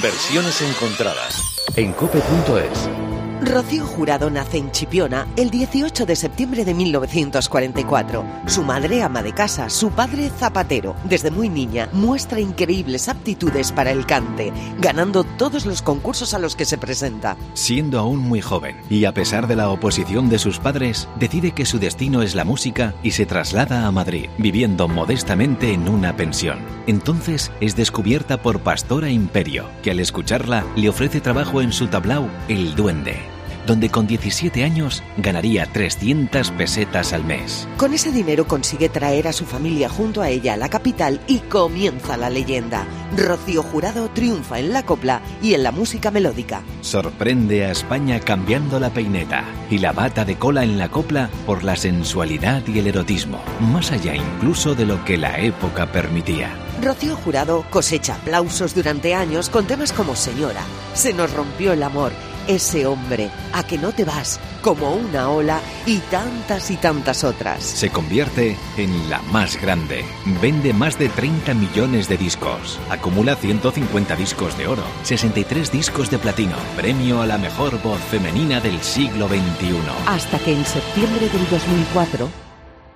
Versiones encontradas. En cope.es. Rocío Jurado nace en Chipiona el 18 de septiembre de 1944. Su madre ama de casa, su padre zapatero. Desde muy niña muestra increíbles aptitudes para el cante, ganando todos los concursos a los que se presenta. Siendo aún muy joven y a pesar de la oposición de sus padres, decide que su destino es la música y se traslada a Madrid, viviendo modestamente en una pensión. Entonces es descubierta por Pastora Imperio, que al escucharla le ofrece trabajo en su tablao El Duende donde con 17 años ganaría 300 pesetas al mes. Con ese dinero consigue traer a su familia junto a ella a la capital y comienza la leyenda. Rocío Jurado triunfa en la copla y en la música melódica. Sorprende a España cambiando la peineta y la bata de cola en la copla por la sensualidad y el erotismo, más allá incluso de lo que la época permitía. Rocío Jurado cosecha aplausos durante años con temas como Señora, Se nos rompió el amor ese hombre, a que no te vas, como una ola y tantas y tantas otras. Se convierte en la más grande. Vende más de 30 millones de discos. Acumula 150 discos de oro, 63 discos de platino. Premio a la mejor voz femenina del siglo XXI. Hasta que en septiembre del 2004...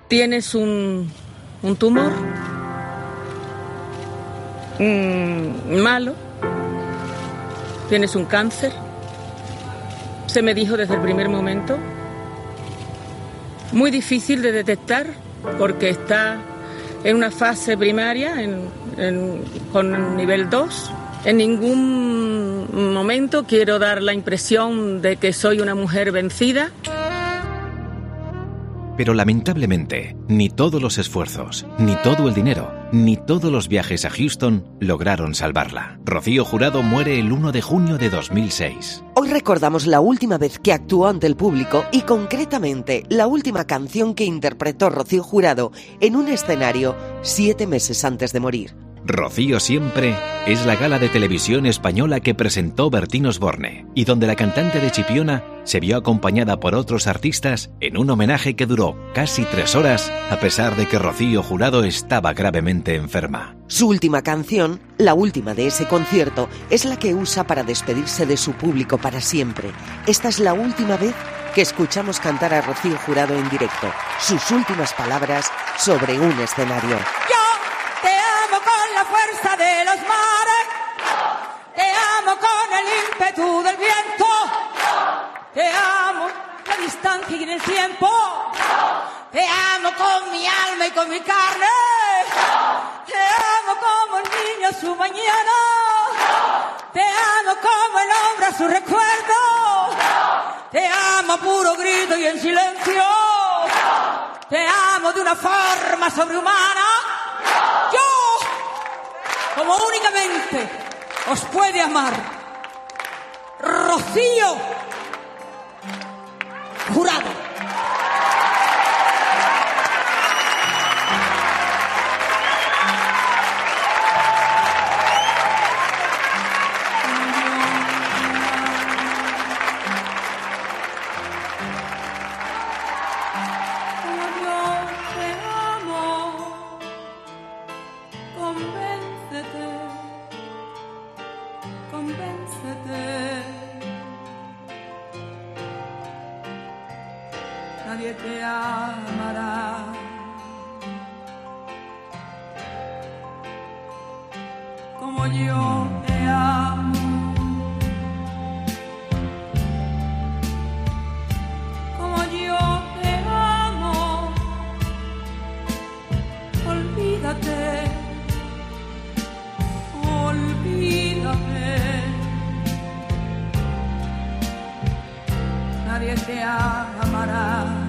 Tienes un, un tumor mm, malo. Tienes un cáncer se me dijo desde el primer momento. Muy difícil de detectar porque está en una fase primaria con nivel 2. En ningún momento quiero dar la impresión de que soy una mujer vencida. Pero lamentablemente, ni todos los esfuerzos, ni todo el dinero, ni todos los viajes a Houston lograron salvarla. Rocío Jurado muere el 1 de junio de 2006. Hoy recordamos la última vez que actuó ante el público y concretamente la última canción que interpretó Rocío Jurado en un escenario siete meses antes de morir. Rocío Siempre es la gala de televisión española que presentó Bertín Osborne y donde la cantante de Chipiona se vio acompañada por otros artistas en un homenaje que duró casi tres horas a pesar de que Rocío Jurado estaba gravemente enferma. Su última canción, la última de ese concierto, es la que usa para despedirse de su público para siempre. Esta es la última vez que escuchamos cantar a Rocío Jurado en directo, sus últimas palabras sobre un escenario fuerza de los mares. Te amo con el ímpetu del viento. Te amo la distancia y en el tiempo. Te amo con mi alma y con mi carne. Te amo como el niño a su mañana. Te amo como el hombre a su recuerdo. Te amo puro grito y en silencio. Te amo de una forma sobrehumana como únicamente os puede amar Rocío Jurado. convéncete. Nadie te amará. Como yo te amo. te.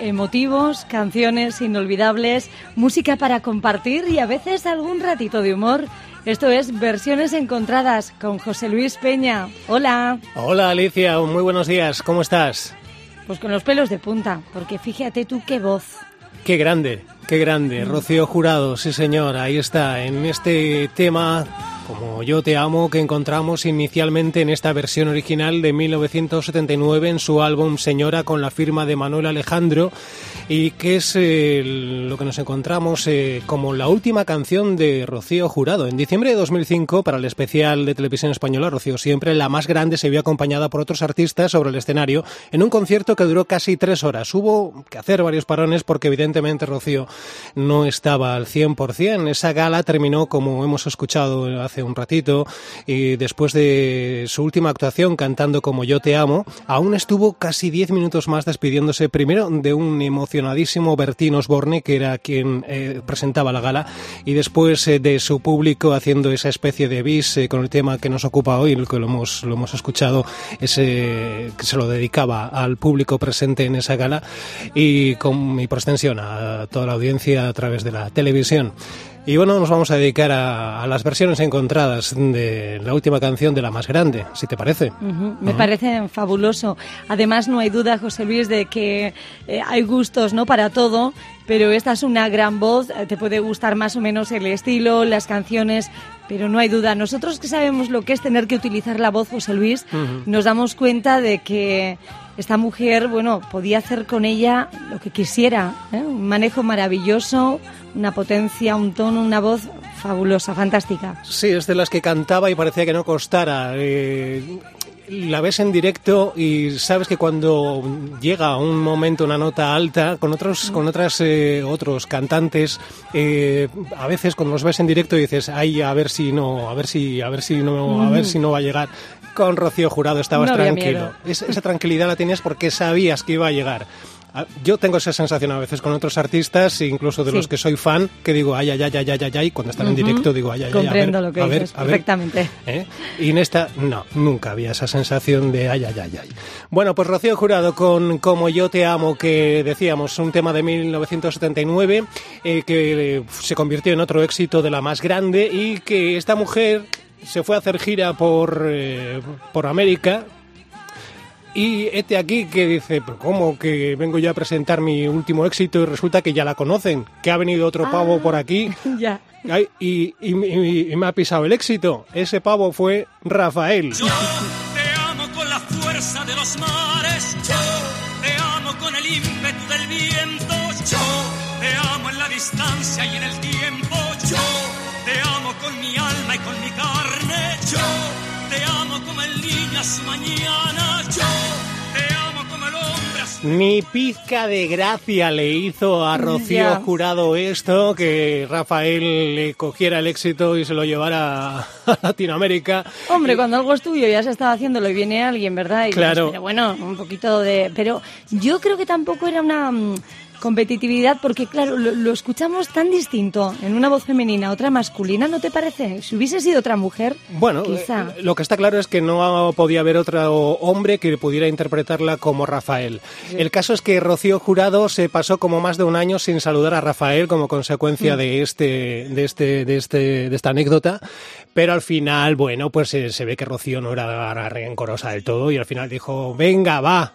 Emotivos, canciones inolvidables, música para compartir y a veces algún ratito de humor Esto es Versiones Encontradas con José Luis Peña. Hola. Hola Alicia, muy buenos días, ¿cómo estás? Pues con los pelos de punta, porque fíjate tú qué voz. Qué grande, qué grande. Rocío Jurado, sí señor, ahí está, en este tema como Yo te amo que encontramos inicialmente en esta versión original de 1979 en su álbum Señora con la firma de Manuel Alejandro y que es eh, lo que nos encontramos eh, como la última canción de Rocío Jurado. En diciembre de 2005, para el especial de televisión española Rocío Siempre, la más grande se vio acompañada por otros artistas sobre el escenario en un concierto que duró casi tres horas. Hubo que hacer varios parones porque evidentemente Rocío no estaba al 100%. Esa gala terminó, como hemos escuchado hace un ratito, y después de su última actuación cantando como Yo te amo, aún estuvo casi diez minutos más despidiéndose primero de un emocionadísimo Bertín Osborne, que era quien eh, presentaba la gala, y después eh, de su público haciendo esa especie de bis eh, con el tema que nos ocupa hoy, el que lo hemos, lo hemos escuchado, ese que se lo dedicaba al público presente en esa gala y con mi por extensión a toda la audiencia a través de la televisión. Y bueno, nos vamos a dedicar a, las versiones encontradas de la última canción de la más grande, si te parece. Me parece fabuloso. Además, no hay duda, José Luis, de que eh, hay gustos no para todo, pero esta es una gran voz. Eh, te puede gustar más o menos el estilo, las canciones, pero no hay duda. Nosotros que sabemos lo que es tener que utilizar la voz, José Luis, nos damos cuenta de que esta mujer, bueno, podía hacer con ella lo que quisiera. ¿eh? Un manejo maravilloso, una potencia, un tono, una voz fabulosa, fantástica. Sí, es de las que cantaba y parecía que no costara. Eh, la ves en directo y sabes que cuando llega un momento una nota alta con otros con otras eh, otros cantantes eh, a veces cuando los ves en directo dices ay a ver si no a ver si a ver si no a ver si no va a llegar con Rocío Jurado estabas tranquilo. esa tranquilidad la tenías porque sabías que iba a llegar yo tengo esa sensación a veces con otros artistas, incluso de los que soy fan, que digo, ay, ay, ay, ay, ay, ay, cuando están en directo digo, ay, ay, ay, Comprendo a ver, lo que dices, perfectamente. ¿eh? Y en esta, no, nunca había esa sensación de ay, ay, ay, ay. Bueno, pues Rocío Jurado con Como yo te amo, que decíamos, un tema de 1979, eh, que se convirtió en otro éxito de la más grande y que esta mujer se fue a hacer gira por, eh, por América y este aquí que dice, pero ¿cómo que vengo yo a presentar mi último éxito y resulta que ya la conocen? Que ha venido otro pavo por aquí ya. y, y, me ha pisado el éxito. Ese pavo fue Rafael. Yo te amo con la fuerza de los mares, yo te amo con el ímpetu del viento, yo te amo en la distancia y en el tiempo, yo te amo con mi alma y con mi carne, yo ni pizca de gracia le hizo a Rocío Jurado esto, que Rafael le cogiera el éxito y se lo llevara a Latinoamérica. Hombre, cuando algo es tuyo ya se estaba haciéndolo y viene alguien, ¿verdad? claro. pero bueno, un poquito de... Pero yo creo que tampoco era una mm, competitividad, porque claro, lo, escuchamos tan distinto en una voz femenina, otra masculina, ¿no te parece? Si hubiese sido otra mujer, bueno, quizá. Eh, lo que está claro es que no podía haber otro hombre que pudiera interpretarla como Rafael. El caso es que Rocío Jurado se pasó como más de un año sin saludar a Rafael como consecuencia mm. de este, de este, de este, de esta anécdota, pero al final, bueno, pues se, se ve que Rocío no era rencorosa del todo y al final dijo, venga, va,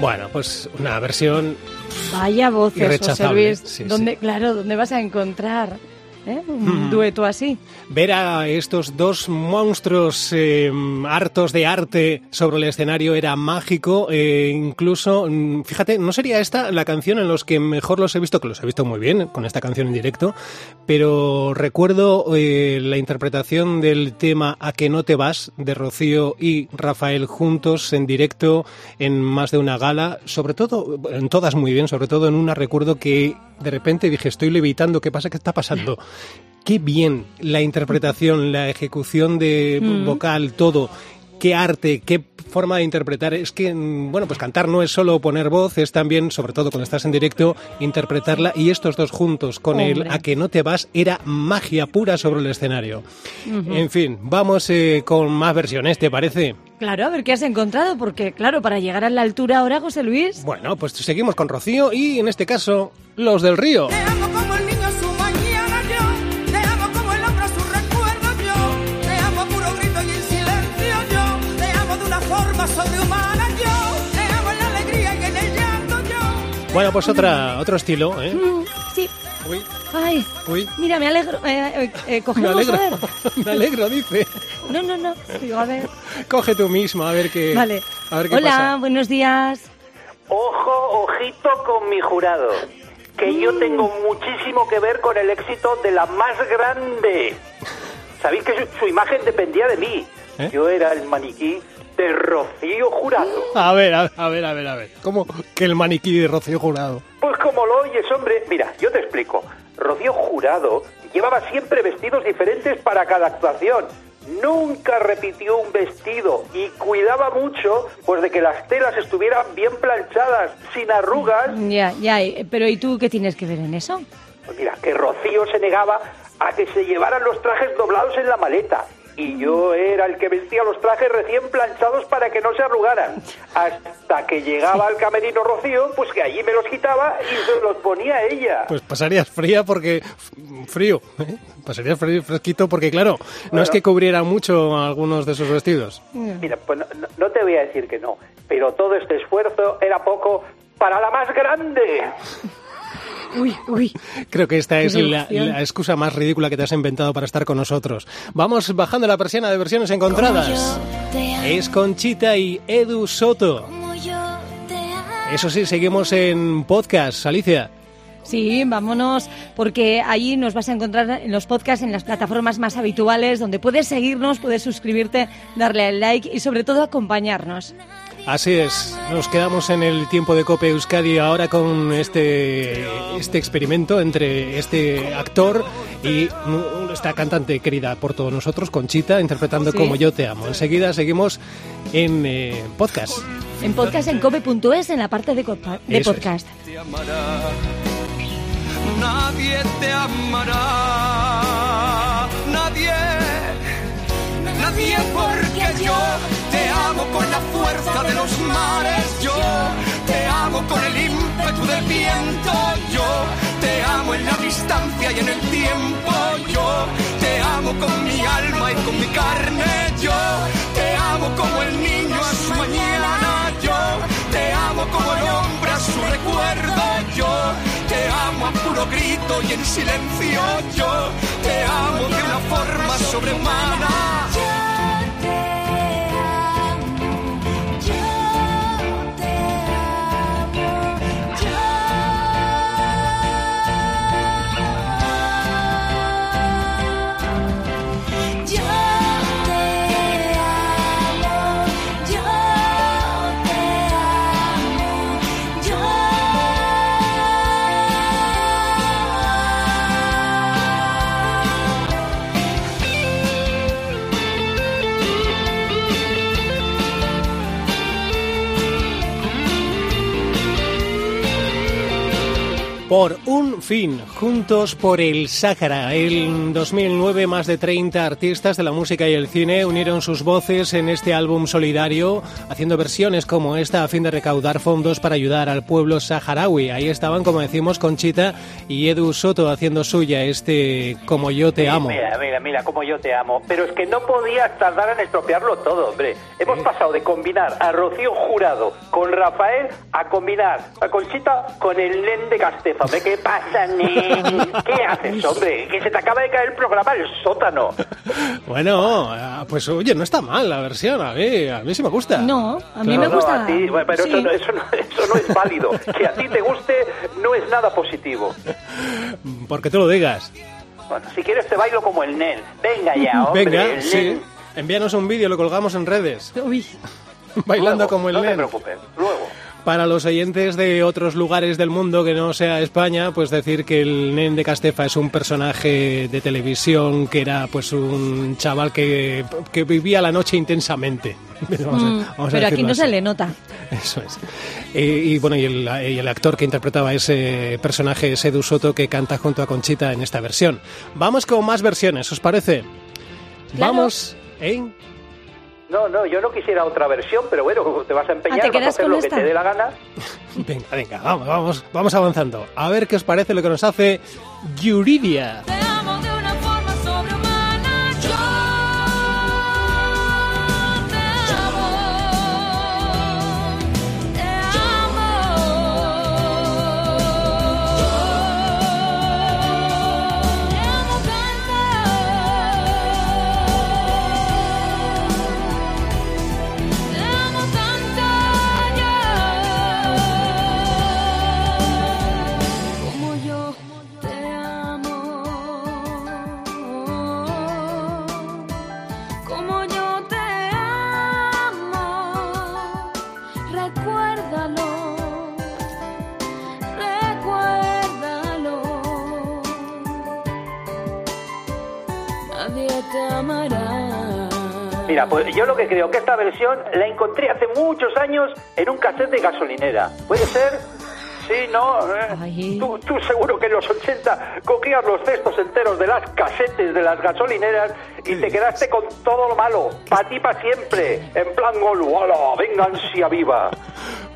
Bueno, pues una versión Vaya voces, José Luis. ¿Dónde, Claro, ¿dónde vas a encontrar ¿eh? un dueto así. Ver a estos dos monstruos eh, hartos de arte sobre el escenario era mágico. eh, incluso, mm, fíjate, no sería esta la canción en los que mejor los he visto, que los he visto muy bien con esta canción en directo, pero recuerdo eh, la interpretación del tema A que no te vas de Rocío y Rafael juntos en directo en más de una gala, sobre todo, en todas muy bien, sobre todo en una recuerdo que de repente dije, estoy levitando, ¿qué pasa? ¿Qué está pasando? Qué bien la interpretación, la ejecución de vocal, todo. Qué arte, qué forma de interpretar. Es que, mm, bueno, pues cantar no es solo poner voz, es también, sobre todo cuando estás en directo, interpretarla. Y estos dos juntos con el Hombre. A que no te vas era magia pura sobre el escenario. En fin, vamos eh, con más versiones, ¿te parece? Claro, a ver qué has encontrado, porque claro, para llegar a la altura ahora, José Luis. Bueno, pues seguimos con Rocío y en este caso, los del río. Te amo como el niño a su mañana yo, te amo como el hombre a su recuerdo yo, te amo a puro grito y en silencio yo, te amo de una forma sobrehumana yo, te amo en la alegría y en el llanto yo. Bueno, pues otra, otro estilo, ¿eh? Mm, sí. Uy, Ay, uy. mira, me alegro. Eh, eh, eh, Me alegro, a ver. me alegro, dice. No, no, no. Digo, a ver. Coge tú mismo, a ver qué, Vale. a ver qué Hola, pasa. buenos días. Ojo, ojito con mi jurado, que yo tengo muchísimo que ver con el éxito de la más grande. Sabéis que su, su imagen dependía de mí. ¿Eh? Yo era el maniquí de Rocío Jurado. A ver, a ver, a ver, a ver, a ver. ¿Cómo que el maniquí de Rocío Jurado? Pues como lo oyes, hombre, mira, yo te explico. Rocío Jurado llevaba siempre vestidos diferentes para cada actuación. Nunca repitió un vestido y cuidaba mucho pues de que las telas estuvieran bien planchadas, sin arrugas Ya, ya. eh, Pero ¿y tú qué tienes que ver en eso? Pues mira, que Rocío se negaba a que se llevaran los trajes doblados en la maleta. Y yo era el que vestía los trajes recién planchados para que no se arrugaran. Hasta que llegaba al camerino Rocío, pues que allí me los quitaba y se los ponía ella. Pues pasarías fría porque... Frío, ¿eh? Pasarías frío, fresquito porque, claro, no es que cubriera mucho algunos de esos vestidos. Mira, pues no, no- no te voy a decir que no, pero todo este esfuerzo era poco para la más grande. Uy, uy. Creo que esta es la excusa más ridícula que te has inventado para estar con nosotros. Vamos bajando la persiana de versiones encontradas. Es Conchita y Edu Soto. Eso sí, seguimos en podcast, Alicia. Sí, vámonos, porque allí nos vas a encontrar en los podcasts, en las plataformas más habituales, donde puedes seguirnos, puedes suscribirte, darle al like y sobre todo acompañarnos. Así es, nos quedamos en el tiempo de Cope Euskadi ahora con este, este experimento entre este actor y esta cantante querida por todos nosotros, Conchita, interpretando Sí. Como yo te amo. Enseguida seguimos en eh, podcast. En podcast en cope.es, en la parte de, copa- de Eso es. podcast. te amará, nadie te amará, nadie, nadie porque yo te amo con la fuerza de los mares, yo te amo con el ímpetu del viento, yo te amo en la distancia y en el tiempo, yo te amo con mi alma y con mi carne, yo te amo como el niño a su mañana, yo te amo como el hombre a su recuerdo, yo grito y en silencio, yo te amo de una forma sobrehumana. Por un fin, juntos por el Sáhara. En 2009, más de 30 artistas de la música y el cine unieron sus voces en este álbum solidario, haciendo versiones como esta a fin de recaudar fondos para ayudar al pueblo saharaui. Ahí estaban, como decimos, Conchita y Edu Soto haciendo suya este Como yo te amo. Mira, mira, mira, como yo te amo. Pero es que no podías tardar en estropearlo todo, hombre. Hemos pasado de combinar a Rocío Jurado con Rafael a combinar a Conchita con el nen de Castefa. hombre. ¿Qué pasa, nen? ¿Qué haces, hombre? Que se te acaba de caer el programa del sótano. Bueno, ah, pues oye, no está mal la versión, a mí, a mí sí me gusta. No, a mí Claro. me No, gusta. a ti, pero Sí. eso, no, eso, no, eso no es válido. Que a ti te guste no es nada positivo. Porque tú lo digas. Bueno, si quieres te bailo como el Nen. Venga ya, hombre. Venga, el sí. Nen. Envíanos un vídeo, lo colgamos en redes. Uy, Bailando Luego, como el No te nen. preocupes, luego. Para los oyentes de otros lugares del mundo que no sea España, pues decir que el Nen de Castefa es un personaje de televisión que era pues un chaval que, que vivía la noche intensamente. Vamos a- mm, vamos pero aquí no se le nota. Eso es. Eh, y bueno, y el, y el actor que interpretaba ese personaje es Edu Soto que canta junto a Conchita en esta versión. Vamos con más versiones, ¿os parece? Claro. Vamos, ¿eh? No, no, yo no quisiera otra versión, pero bueno, te vas a empeñar, Ah, ¿te vas a hacer con lo que esta? te dé la gana. Venga, venga, vamos, vamos, vamos avanzando. A ver qué os parece lo que nos hace Yuridia. Te amo Mira, pues yo lo que creo que esta versión la encontré hace muchos años en un cassette de gasolinera. ¿Puede ser? Sí, no. eh. Tú, tú seguro que en los 80 cogías los cestos enteros de las casetes de las gasolineras y te quedaste con todo lo malo. Pa' ti, pa' siempre. En plan goluala, venga ansia viva.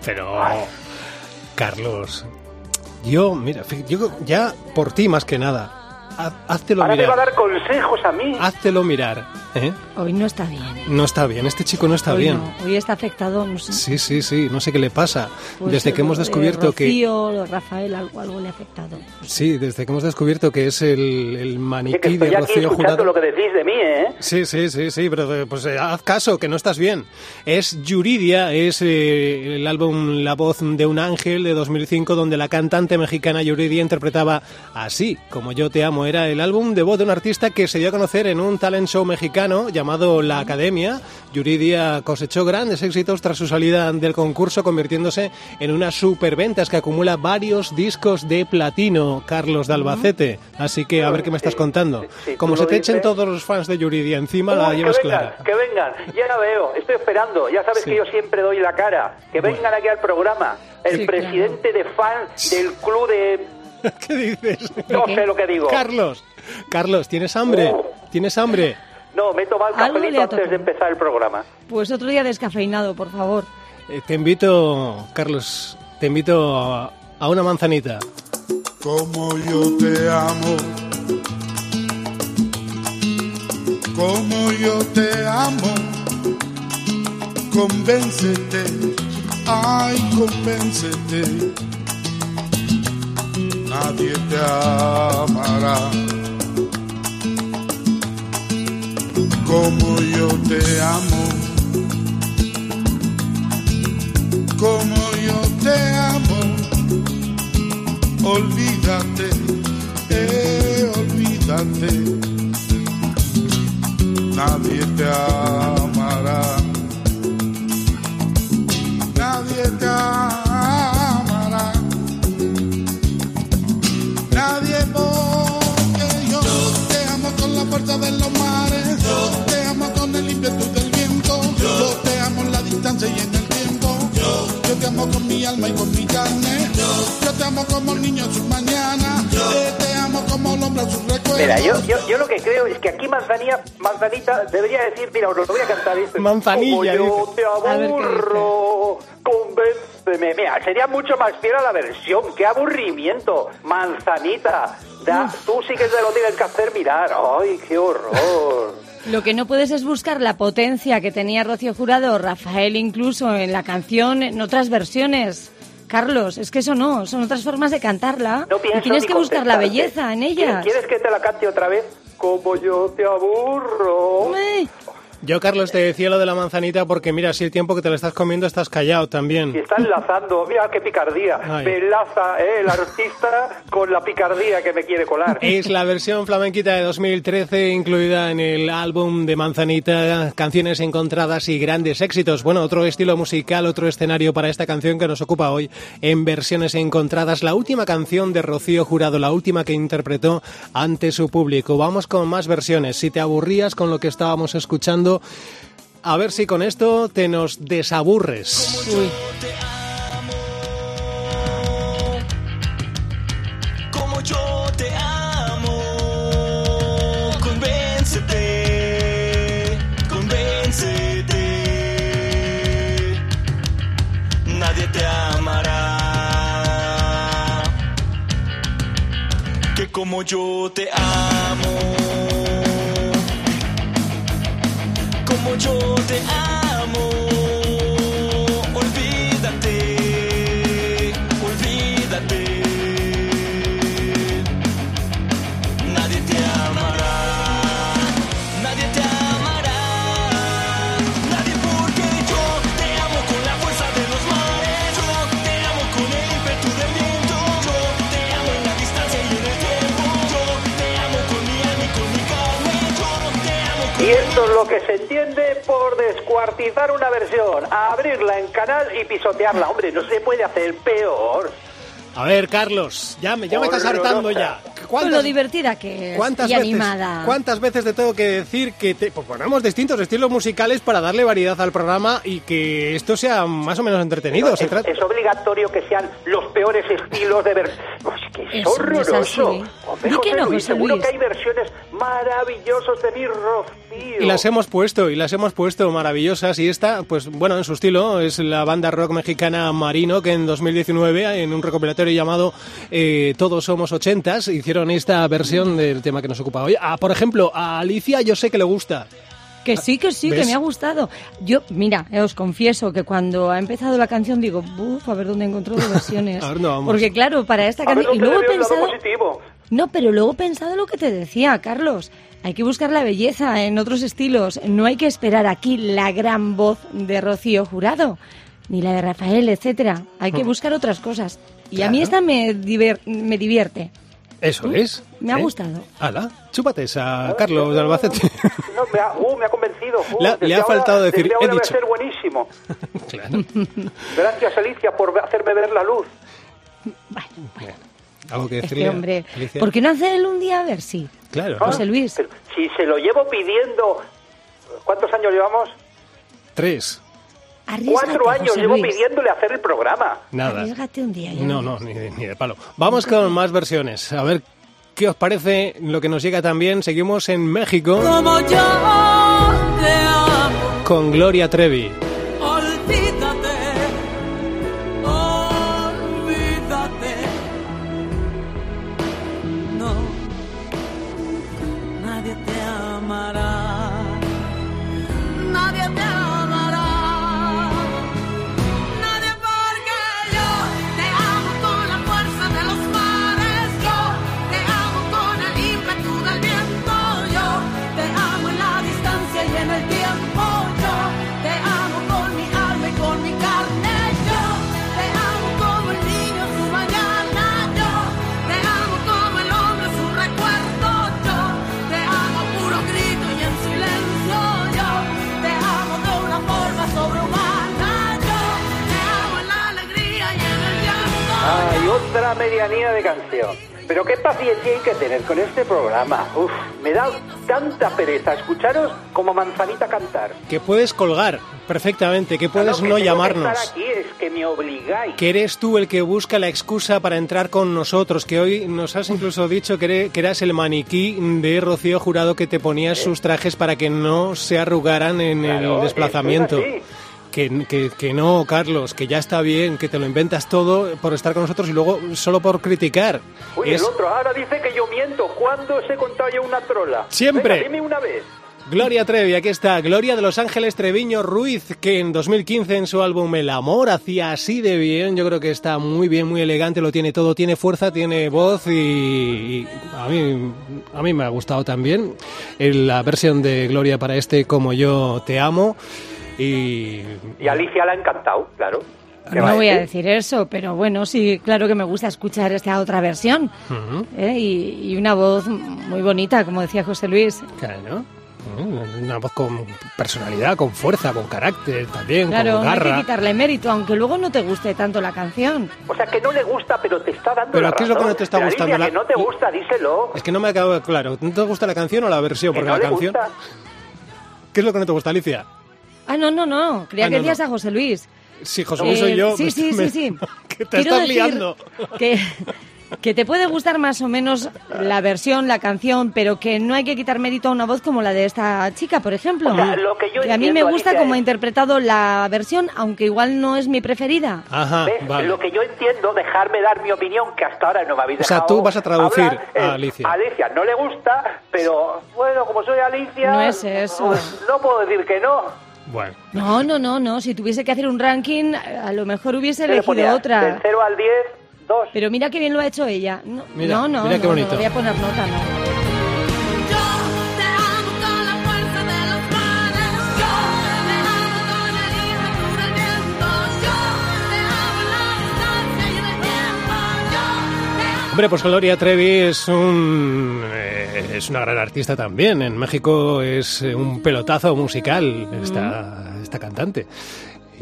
Pero, Carlos, yo, mira, yo ya por ti más que nada, haz- háztelo Ahora me va a mirar. dar consejos a mí. Háztelo mirar, ¿eh? Hoy no está bien. No está bien, este chico no está Hoy bien. no, hoy está afectado, no sé. Sí, sí, sí, no sé qué le pasa. Pues, desde que hemos eh, descubierto que... Rocío, Rafael, algo, algo le ha afectado. Sí, desde que hemos descubierto que es el, el Oye, que maniquí estoy de aquí Rocío escuchando Jurado. lo que decís de mí, ¿eh? Sí, sí, sí, sí, pero eh, pues eh, haz caso, que no estás bien. Es Yuridia, es eh, el álbum La voz de un ángel de 2005, donde la cantante mexicana Yuridia interpretaba Así, como yo te amo. Era el álbum de voz de un artista que se dio a conocer en un talent show mexicano llamado La Academia. Yuridia cosechó grandes éxitos tras su salida del concurso, convirtiéndose en una superventas que acumula varios discos de platino, Carlos de Albacete. Así que a ver qué me estás contando. sí, sí, Como se te echen todos los fans de Yuridia encima, la llevas que vengan, clara. que vengan, ya la veo, estoy esperando, ya sabes Sí. que yo siempre doy la cara, que vengan aquí al programa, el Sí, presidente de fans del club de... ¿Qué dices? No sé lo que digo. Carlos, Carlos, ¿tienes hambre? ¿Tienes hambre? No, me he tomado el cafelito antes de empezar el programa. Pues otro día descafeinado, por favor. Eh, te invito, Carlos, te invito a, a una manzanita. como yo te amo, como yo te amo, convéncete, ay, convéncete, nadie te amará. Como yo te amo, como yo te amo olvídate, eh, olvídate, nadie te amará, mi alma y con mi carne, yo te amo como el niño en su mañana, yo te amo como el hombre en sus recuerdos. Mira, yo, yo, yo lo que creo es que aquí Manzanilla, Manzanita debería decir, mira, os lo voy a cantar esto. Manzanilla, Como yo te aburro, convénceme. Mira, sería mucho más fiel a la versión. ¡Qué aburrimiento! Manzanita, da, tú sí que te lo tienes que hacer mirar. ¡Ay, qué horror! Lo que no puedes es buscar la potencia que tenía Rocío Jurado, Rafael incluso en la canción, en otras versiones. Carlos, es que eso no, son otras formas de cantarla. No y tienes que buscar la belleza en ellas. ¿Quieres que te la cante otra vez? Como yo te aburro. Ay, Yo, Carlos, te decía lo de la manzanita porque, mira, si el tiempo que te la estás comiendo estás callado Y también. está enlazando, mira qué picardía. Ay. Me enlaza eh, el artista con la picardía que me quiere colar. Es la versión flamenquita de 2013 incluida en el álbum de Manzanita, canciones encontradas y grandes éxitos. Bueno, otro estilo musical, otro escenario para esta canción que nos ocupa hoy en versiones encontradas. La última canción de Rocío Jurado, la última que interpretó ante su público. Vamos con más versiones. Si te aburrías con lo que estábamos escuchando, a ver si con esto te nos desaburres. como yo te amo. Convéncete, convéncete. Nadie te amará. Que como yo te amo. Como yo te descuartizar una versión, abrirla en canal y pisotearla. Hombre, no se puede hacer peor. A ver, Carlos, ya me, ya me estás hartando ya. Lo divertida que es ¿Cuántas y veces, animada. ¿Cuántas veces te tengo que decir que te, pues ponemos distintos estilos musicales para darle variedad al programa y que esto sea más o menos entretenido? Se es, trata- es obligatorio que sean los peores estilos de ver. Uy, que es no es horroroso. así. Hombre, Di que José no, Luis, José seguro Luis. que hay versiones maravillosas de mi Rocío. Y las hemos puesto, y las hemos puesto maravillosas. Y esta, pues bueno, en su estilo, es la banda rock mexicana Marino, que en 2019, en un recopilatorio llamado eh, Todos Somos Ochentas, hicieron esta versión del tema que nos ocupa hoy. Ah, por ejemplo, a Alicia yo sé que le gusta. Que sí, que sí, ¿Ves? que me ha gustado. Yo, mira, eh, os confieso que cuando ha empezado la canción digo, buf, a ver dónde encontró las versiones. A ver, no, vamos. Porque claro, para esta canción... Y luego he pensado... No, pero luego he pensado lo que te decía, Carlos. Hay que buscar la belleza en otros estilos. No hay que esperar aquí la gran voz de Rocío Jurado, ni la de Rafael, etcétera. Hay que buscar otras cosas. Y a mí Claro. esta me, diver- me divierte. Eso es. Me ha ¿eh? gustado. Hala, chúpate esa, Carlos de Albacete. No, me ha, uh, me ha convencido. Uh, Le ha- desde le ha ahora- faltado decir, desde he ahora va a dicho. ser buenísimo. claro. Gracias, Alicia, por hacerme ver la luz. Algo que Este decirle. hombre. Alicia? ¿Por qué no hacerlo un día a ver si? Claro. José Luis. Pero si se lo llevo pidiendo... ¿Cuántos años llevamos? Tres. Arriesgate, Cuatro años José llevo Luis. pidiéndole hacer el programa. Nada. Arriesgate un día. ya No, no, ni de, ni de palo. Vamos con más versiones. A ver qué os parece lo que nos llega también. Seguimos en México Como yo te amo, con Gloria Trevi. Medianía de canción. Pero qué paciencia hay que tener con este programa. Uf, me da tanta pereza escucharos como manzanita cantar. Que puedes colgar perfectamente, que puedes que no que llamarnos. estar aquí es que me obligáis. Que eres tú el que busca la excusa para entrar con nosotros, que hoy nos has incluso dicho que, eras el maniquí de Rocío Jurado que te ponías sus trajes para que no se arrugaran en Claro, el desplazamiento. es. Que, que- que no, Carlos, que ya está bien, que te lo inventas todo por estar con nosotros y luego solo por criticar. Uy, Es- el otro ahora dice que yo miento. ¿Cuándo os he contado yo una trola? Siempre. Venga, dime una vez. Gloria Trevi, aquí está. Gloria de Los Ángeles Treviño Ruiz, que en 2015 en su álbum El Amor hacía así de bien. Yo creo que está muy bien, muy elegante, lo tiene todo, tiene fuerza, tiene voz y, y a, mí, a mí me ha gustado también la versión de Gloria para este Como yo te amo. Y, Y a Alicia le ha encantado, claro. ¿Qué va No voy a decir? eso, pero bueno, sí, claro que me gusta escuchar esta otra versión. ¿eh? y, y una voz muy bonita, como decía José Luis. claro. Mm, Una voz con personalidad, con fuerza, con carácter también, Claro, con no hay que quitarle mérito, aunque luego no te guste tanto la canción. O sea, que no le gusta, pero te está dando Pero la ¿qué es lo que no te está Pero, gustando? Alicia, La- que no te gusta, díselo. Es que no me ha quedado claro. ¿No te gusta la canción o la versión? Que Porque no la le canción. gusta. ¿Qué es lo que no te gusta, Alicia? Ah, no, no, no, creía Ah, que no, decías no. a José Luis. Sí, José Luis soy Eh, yo. Sí, pues sí, me- sí, sí. Que te Quiero estás liando. Que, que te puede gustar más o menos la versión, la canción, pero que no hay que quitar mérito a una voz como la de esta chica, por ejemplo. O sea, lo que yo a mí me gusta Alicia, cómo ha interpretado la versión, aunque igual no es mi preferida. Ajá. Lo que yo entiendo, dejarme dar mi opinión, que hasta ahora no me habéis O sea, dejado tú vas a traducir hablar, a Alicia. Alicia no le gusta, pero bueno, como soy Alicia... No es eso. pues no puedo decir que no. Bueno, No, no, no, no. Si tuviese que hacer un ranking, a lo mejor hubiese ¿Qué le elegido ponía? otra. Del 0 al 10, 2. Pero mira qué bien lo ha hecho ella. No, Mira, no, no, mira qué no, bonito. no, voy a poner nota, no. Hombre, pues Gloria Trevi es un eh, es una gran artista también. En México es eh, un pelotazo musical esta, esta cantante.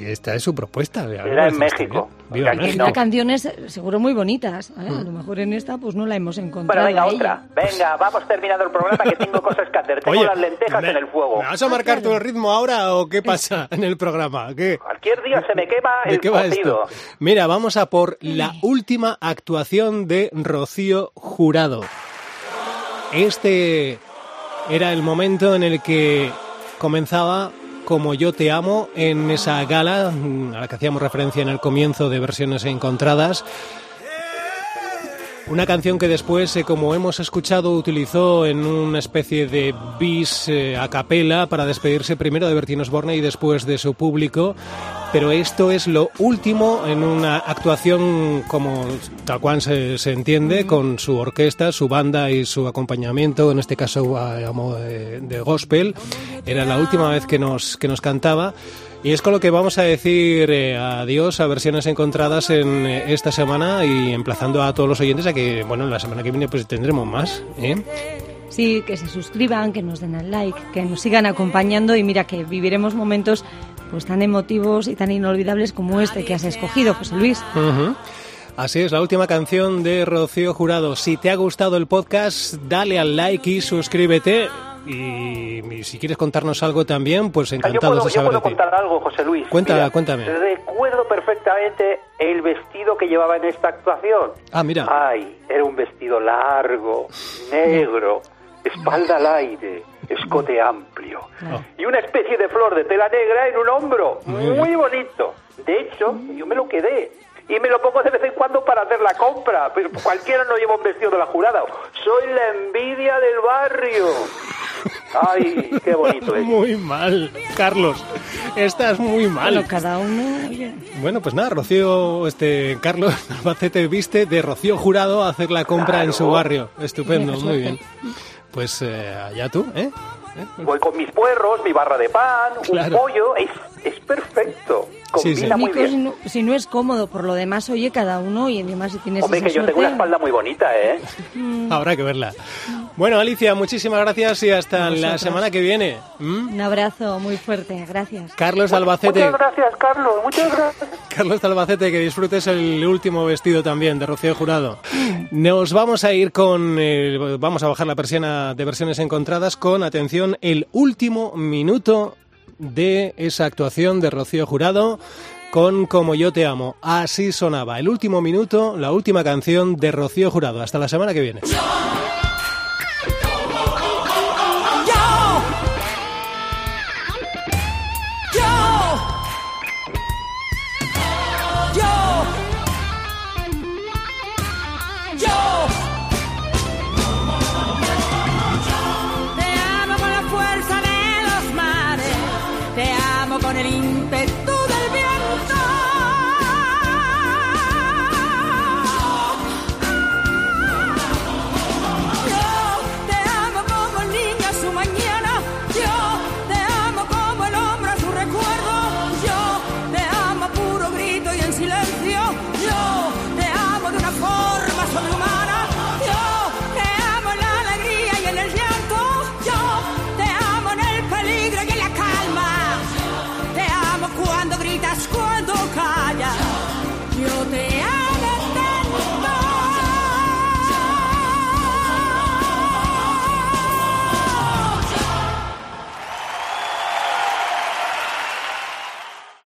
Y esta es su propuesta. Era en México, Viva aquí México. no. Eh, seguro muy bonitas. ¿eh? A lo mejor en esta pues no la hemos encontrado. Bueno, venga, otra. Venga, vamos terminando el programa que tengo cosas que hacer. Tengo Oye, las lentejas ¿me- en el fuego. ¿Me vas a marcar tu ritmo ahora o qué pasa en el programa? ¿Qué? Cualquier día se me quema ¿De el qué va cocido. esto? Mira, vamos a por la última actuación de Rocío Jurado. Este era el momento en el que comenzaba Como yo te amo en esa gala mm, a la que hacíamos referencia en el comienzo de versiones encontradas. Una canción que después, eh, como hemos escuchado, utilizó en una especie de bis eh, a capela para despedirse primero de Bertín Osborne y después de su público. Pero esto es lo último en una actuación como tal cual se, se entiende, con su orquesta, su banda y su acompañamiento, en este caso a, a modo de, de gospel. Era la última vez que nos, que nos cantaba. Y es con lo que vamos a decir eh, adiós a versiones encontradas en eh, esta semana y emplazando a todos los oyentes a que, bueno, la semana que viene pues tendremos más. ¿eh? Sí, que se suscriban, que nos den al like, que nos sigan acompañando y mira que viviremos momentos pues tan emotivos y tan inolvidables como este que has escogido, José Luis. Así es, la última canción de Rocío Jurado. Si te ha gustado el podcast, dale al like y suscríbete. Y, y si quieres contarnos algo también, pues Ah, Yo encantados puedo, de yo saber puedo de ti. contar algo, José Luis. Mira, cuéntame. Recuerdo perfectamente el vestido que llevaba en esta actuación. Ah, mira. Ay, era un vestido largo, negro, espalda al aire, escote amplio. Ah. Y una especie de flor de tela negra en un hombro. Muy bonito. De hecho, yo me lo quedé. Y me lo pongo de vez en cuando para hacer la compra. Pero cualquiera no lleva un vestido de la jurada. Soy la envidia del barrio. Ay, qué bonito es. Muy mal, Carlos. Estás muy mal. Bueno, cada uno, oye, Bueno, pues nada, Rocío, este Carlos Albacete viste de Rocío Jurado a hacer la compra en su barrio. Estupendo, muy bien. Pues eh, allá tú, ¿eh? ¿Eh? Voy con mis puerros, mi barra de pan, Claro. un pollo. Es, es perfecto. Sí, sí. Combina muy Nico, si bien. no, si no es cómodo, por lo demás, oye, cada uno y además si tienes Hombre, esa que yo tengo una espalda muy bonita, ¿eh? Habrá que verla. Bueno, Alicia, muchísimas gracias y hasta la semana que viene. ¿Mm? Un abrazo muy fuerte, gracias. Carlos Albacete. Muchas gracias, Carlos. Muchas gracias. Carlos Albacete, que disfrutes el último vestido también de Rocío Jurado. Nos vamos a ir con, eh, vamos a bajar la persiana de versiones encontradas con, atención, el último minuto de esa actuación de Rocío Jurado con Como yo te amo. Así sonaba el último minuto, la última canción de Rocío Jurado. Hasta la semana que viene.